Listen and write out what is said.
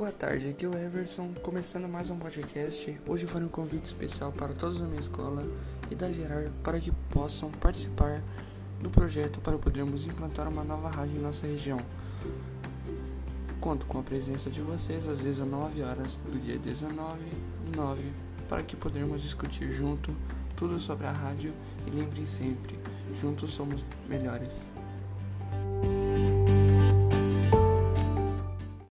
Boa tarde, aqui é o Everson, começando mais um podcast. Hoje foi um convite especial para todos da minha escola e da Gerar para que possam participar do projeto para podermos implantar uma nova rádio em nossa região. Conto com a presença de vocês às 19 horas do dia 19 9 para que podermos discutir junto tudo sobre a rádio e lembrem sempre, juntos somos melhores.